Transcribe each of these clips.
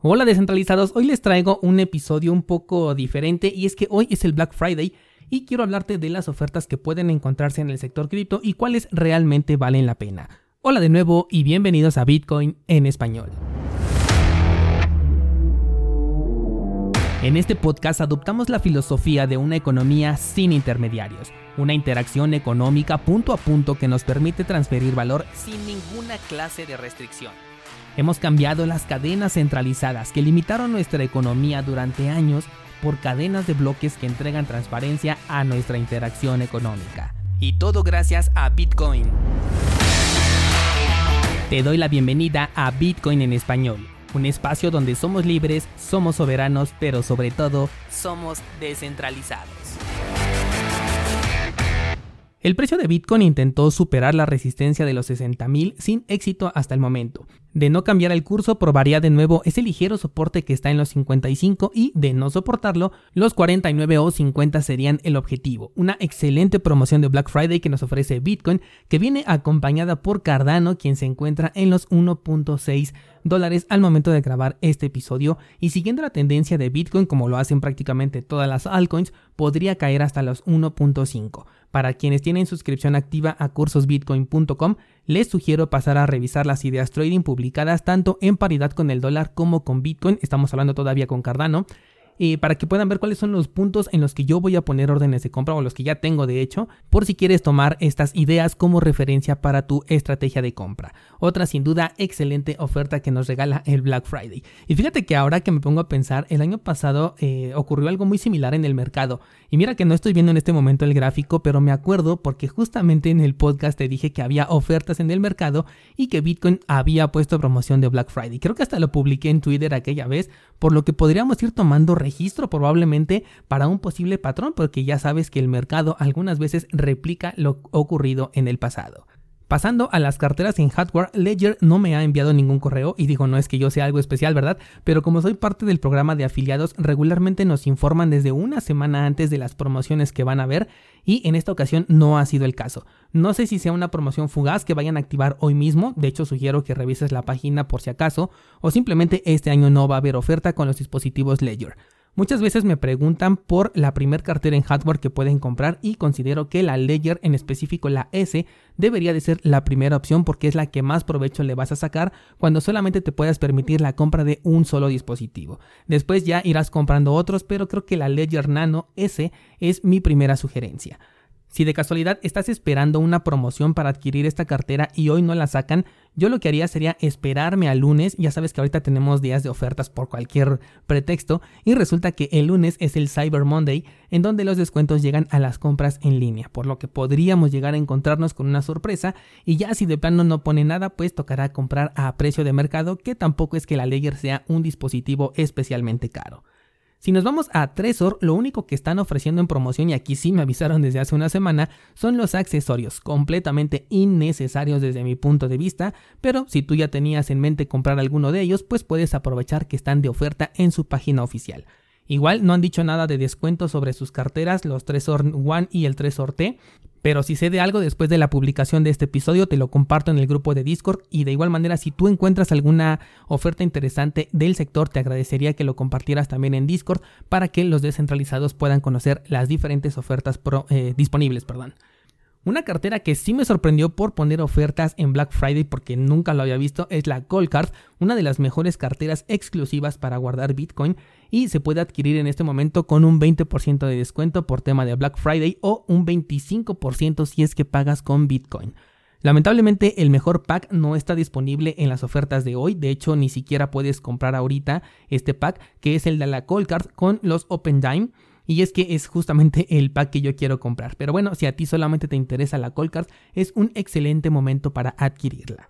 Hola descentralizados, hoy les traigo un episodio un poco diferente y es que hoy es el Black Friday y quiero hablarte de las ofertas que pueden encontrarse en el sector cripto y cuáles realmente valen la pena. Hola de nuevo y bienvenidos a Bitcoin en español. En este podcast adoptamos la filosofía de una economía sin intermediarios, una interacción económica punto a punto que nos permite transferir valor sin ninguna clase de restricción. Hemos cambiado las cadenas centralizadas que limitaron nuestra economía durante años por cadenas de bloques que entregan transparencia a nuestra interacción económica. Y todo gracias a Bitcoin. Te doy la bienvenida a Bitcoin en español, un espacio donde somos libres, somos soberanos, pero sobre todo somos descentralizados. El precio de Bitcoin intentó superar la resistencia de los 60.000 sin éxito hasta el momento. De no cambiar el curso, probaría de nuevo ese ligero soporte que está en los 55 y, de no soportarlo, los 49 o 50 serían el objetivo. Una excelente promoción de Black Friday que nos ofrece Bitcoin, que viene acompañada por Cardano, quien se encuentra en los 1.6 dólares al momento de grabar este episodio y siguiendo la tendencia de Bitcoin como lo hacen prácticamente todas las altcoins, podría caer hasta los 1.5. Para quienes tienen suscripción activa a cursosbitcoin.com, les sugiero pasar a revisar las ideas trading tanto en paridad con el dólar como con Bitcoin, estamos hablando todavía con Cardano, eh, para que puedan ver cuáles son los puntos en los que yo voy a poner órdenes de compra o los que ya tengo de hecho, por si quieres tomar estas ideas como referencia para tu estrategia de compra. Otra sin duda excelente oferta que nos regala el Black Friday. Y fíjate que ahora que me pongo a pensar, el año pasado eh, ocurrió algo muy similar en el mercado. Y mira que no estoy viendo en este momento el gráfico, pero me acuerdo porque justamente en el podcast te dije que había ofertas en el mercado y que Bitcoin había puesto promoción de Black Friday. Creo que hasta lo publiqué en Twitter aquella vez, por lo que podríamos ir tomando registro probablemente para un posible patrón, porque ya sabes que el mercado algunas veces replica lo ocurrido en el pasado. Pasando a las carteras en hardware, Ledger no me ha enviado ningún correo y digo, no es que yo sea algo especial, ¿verdad? Pero como soy parte del programa de afiliados, regularmente nos informan desde una semana antes de las promociones que van a ver y en esta ocasión no ha sido el caso. No sé si sea una promoción fugaz que vayan a activar hoy mismo, de hecho sugiero que revises la página por si acaso, o simplemente este año no va a haber oferta con los dispositivos Ledger. Muchas veces me preguntan por la primer cartera en hardware que pueden comprar y considero que la Ledger, en específico la S, debería de ser la primera opción porque es la que más provecho le vas a sacar cuando solamente te puedas permitir la compra de un solo dispositivo. Después ya irás comprando otros, pero creo que la Ledger Nano S es mi primera sugerencia. Si de casualidad estás esperando una promoción para adquirir esta cartera y hoy no la sacan, yo lo que haría sería esperarme al lunes, ya sabes que ahorita tenemos días de ofertas por cualquier pretexto, y resulta que el lunes es el Cyber Monday, en donde los descuentos llegan a las compras en línea, por lo que podríamos llegar a encontrarnos con una sorpresa, y ya si de plano no pone nada, pues tocará comprar a precio de mercado, que tampoco es que la Ledger sea un dispositivo especialmente caro. Si nos vamos a Tresor, lo único que están ofreciendo en promoción, y aquí sí me avisaron desde hace una semana, son los accesorios, completamente innecesarios desde mi punto de vista, pero si tú ya tenías en mente comprar alguno de ellos, pues puedes aprovechar que están de oferta en su página oficial. Igual no han dicho nada de descuento sobre sus carteras, los Tresor One y el Tresor T, pero si sé de algo después de la publicación de este episodio, te lo comparto en el grupo de Discord y de igual manera si tú encuentras alguna oferta interesante del sector, te agradecería que lo compartieras también en Discord para que los descentralizados puedan conocer las diferentes ofertas eh, disponibles. Perdón. Una cartera que sí me sorprendió por poner ofertas en Black Friday porque nunca lo había visto es la Cold Card, una de las mejores carteras exclusivas para guardar Bitcoin y se puede adquirir en este momento con un 20% de descuento por tema de Black Friday o un 25% si es que pagas con Bitcoin. Lamentablemente el mejor pack no está disponible en las ofertas de hoy, de hecho ni siquiera puedes comprar ahorita este pack que es el de la Cold Card con los Open Dime y es que es justamente el pack que yo quiero comprar. Pero bueno, si a ti solamente te interesa la Cold Card, es un excelente momento para adquirirla.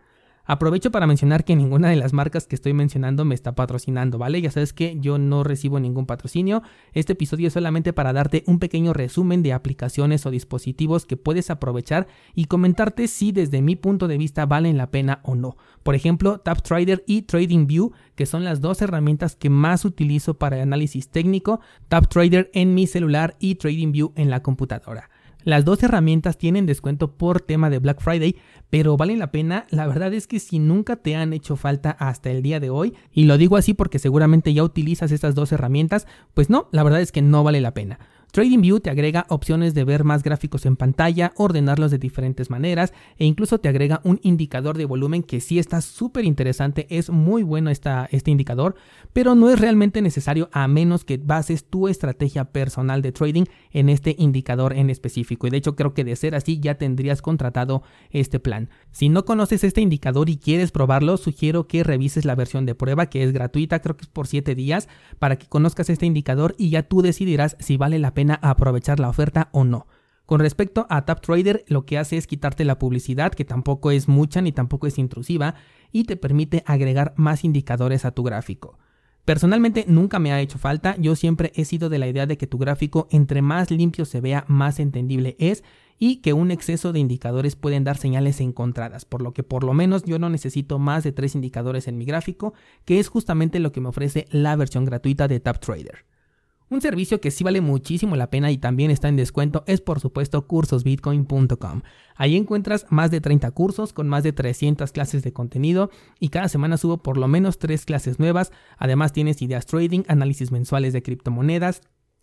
Aprovecho para mencionar que ninguna de las marcas que estoy mencionando me está patrocinando, ¿vale? Ya sabes que yo no recibo ningún patrocinio. Este episodio es solamente para darte un pequeño resumen de aplicaciones o dispositivos que puedes aprovechar y comentarte si desde mi punto de vista valen la pena o no. Por ejemplo, TapTrader y TradingView, que son las dos herramientas que más utilizo para el análisis técnico. TapTrader en mi celular y TradingView en la computadora. Las dos herramientas tienen descuento por tema de Black Friday, pero valen la pena. La verdad es que si nunca te han hecho falta hasta el día de hoy, y lo digo así porque seguramente ya utilizas estas dos herramientas, pues no, la verdad es que no vale la pena. TradingView te agrega opciones de ver más gráficos en pantalla, ordenarlos de diferentes maneras e incluso te agrega un indicador de volumen que sí está súper interesante, es muy bueno esta, este indicador, pero no es realmente necesario a menos que bases tu estrategia personal de trading en este indicador en específico. Y de hecho creo que de ser así ya tendrías contratado este plan. Si no conoces este indicador y quieres probarlo, sugiero que revises la versión de prueba que es gratuita, creo que es por 7 días, para que conozcas este indicador y ya tú decidirás si vale la pena aprovechar la oferta o no. Con respecto a TapTrader, lo que hace es quitarte la publicidad, que tampoco es mucha ni tampoco es intrusiva, y te permite agregar más indicadores a tu gráfico. Personalmente nunca me ha hecho falta, yo siempre he sido de la idea de que tu gráfico entre más limpio se vea, más entendible es y que un exceso de indicadores pueden dar señales encontradas, por lo que por lo menos yo no necesito más de tres indicadores en mi gráfico, que es justamente lo que me ofrece la versión gratuita de TapTrader. Un servicio que sí vale muchísimo la pena y también está en descuento es por supuesto cursosbitcoin.com. Ahí encuentras más de 30 cursos con más de 300 clases de contenido y cada semana subo por lo menos 3 clases nuevas. Además tienes ideas trading, análisis mensuales de criptomonedas,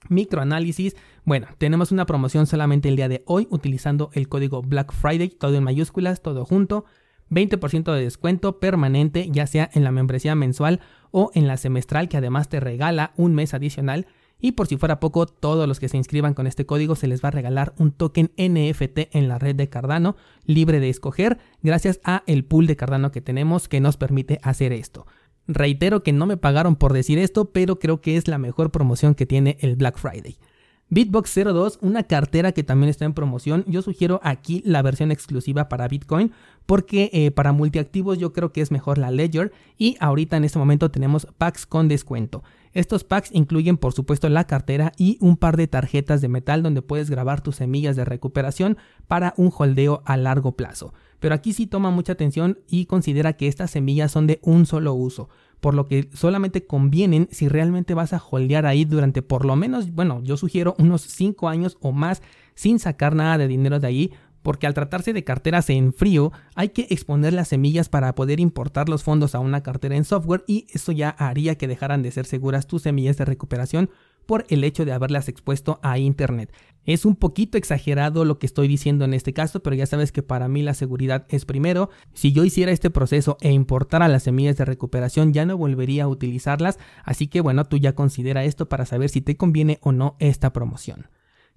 microanálisis. Bueno, tenemos una promoción solamente el día de hoy utilizando el código Black Friday, todo en mayúsculas, todo junto. 20% de descuento permanente, ya sea en la membresía mensual o en la semestral, que además te regala un mes adicional. Y por si fuera poco, todos los que se inscriban con este código se les va a regalar un token NFT en la red de Cardano, libre de escoger, gracias a el pool de Cardano que tenemos que nos permite hacer esto. Reitero que no me pagaron por decir esto, pero creo que es la mejor promoción que tiene el Black Friday. Bitbox 02, una cartera que también está en promoción. Yo sugiero aquí la versión exclusiva para Bitcoin porque eh, para multiactivos yo creo que es mejor la Ledger y ahorita en este momento tenemos packs con descuento. Estos packs incluyen por supuesto la cartera y un par de tarjetas de metal donde puedes grabar tus semillas de recuperación para un holdeo a largo plazo. Pero aquí sí toma mucha atención y considera que estas semillas son de un solo uso, por lo que solamente convienen si realmente vas a holdear ahí durante por lo menos, bueno, yo sugiero unos 5 años o más sin sacar nada de dinero de ahí porque al tratarse de carteras en frío hay que exponer las semillas para poder importar los fondos a una cartera en software y eso ya haría que dejaran de ser seguras tus semillas de recuperación por el hecho de haberlas expuesto a internet. Es un poquito exagerado lo que estoy diciendo en este caso, pero ya sabes que para mí la seguridad es primero. Si yo hiciera este proceso e importara las semillas de recuperación, ya no volvería a utilizarlas, así que bueno, tú ya considera esto para saber si te conviene o no esta promoción.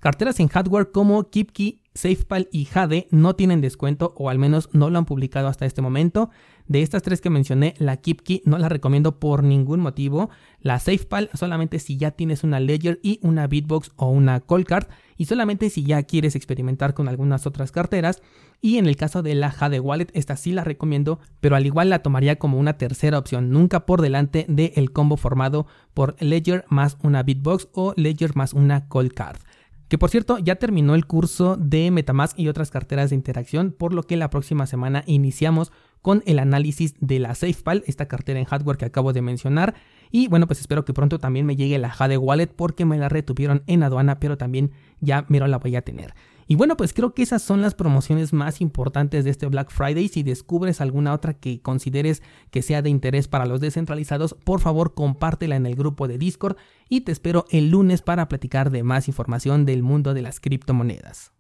Carteras en hardware como KeepKey, SafePal y Jade no tienen descuento o al menos no lo han publicado hasta este momento. De estas tres que mencioné, la KeepKey no la recomiendo por ningún motivo. La SafePal solamente si ya tienes una Ledger y una Bitbox o una Coldcard y solamente si ya quieres experimentar con algunas otras carteras. Y en el caso de la Jade Wallet, esta sí la recomiendo, pero al igual la tomaría como una tercera opción, nunca por delante del combo formado por Ledger más una Bitbox o Ledger más una Coldcard. Que por cierto, ya terminó el curso de Metamask y otras carteras de interacción, por lo que la próxima semana iniciamos con el análisis de la SafePal, esta cartera en hardware que acabo de mencionar. Y bueno, pues espero que pronto también me llegue la Jade Wallet porque me la retuvieron en aduana, pero también ya mero la voy a tener. Y bueno, pues creo que esas son las promociones más importantes de este Black Friday. Si descubres alguna otra que consideres que sea de interés para los descentralizados, por favor compártela en el grupo de Discord y te espero el lunes para platicar de más información del mundo de las criptomonedas.